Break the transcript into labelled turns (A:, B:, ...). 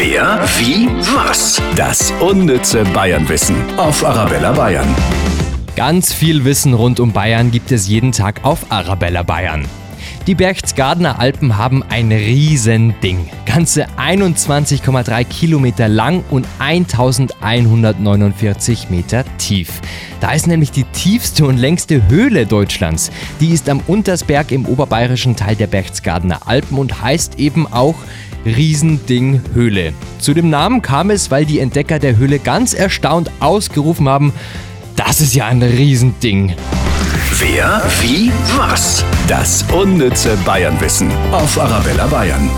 A: Wer, wie, was? Das unnütze Bayernwissen auf Arabella Bayern.
B: Ganz viel Wissen rund um Bayern gibt es jeden Tag auf Arabella Bayern. Die Berchtesgadener Alpen haben ein Riesending. Ganze 21,3 Kilometer lang und 1149 Meter tief. Da ist nämlich die tiefste und längste Höhle Deutschlands. Die ist am Untersberg im oberbayerischen Teil der Berchtesgadener Alpen und heißt eben auch Riesending Höhle. Zu dem Namen kam es, weil die Entdecker der Höhle ganz erstaunt ausgerufen haben, das ist ja ein Riesending.
A: Wer, wie, was? Das unnütze Bayernwissen auf Arabella Bayern.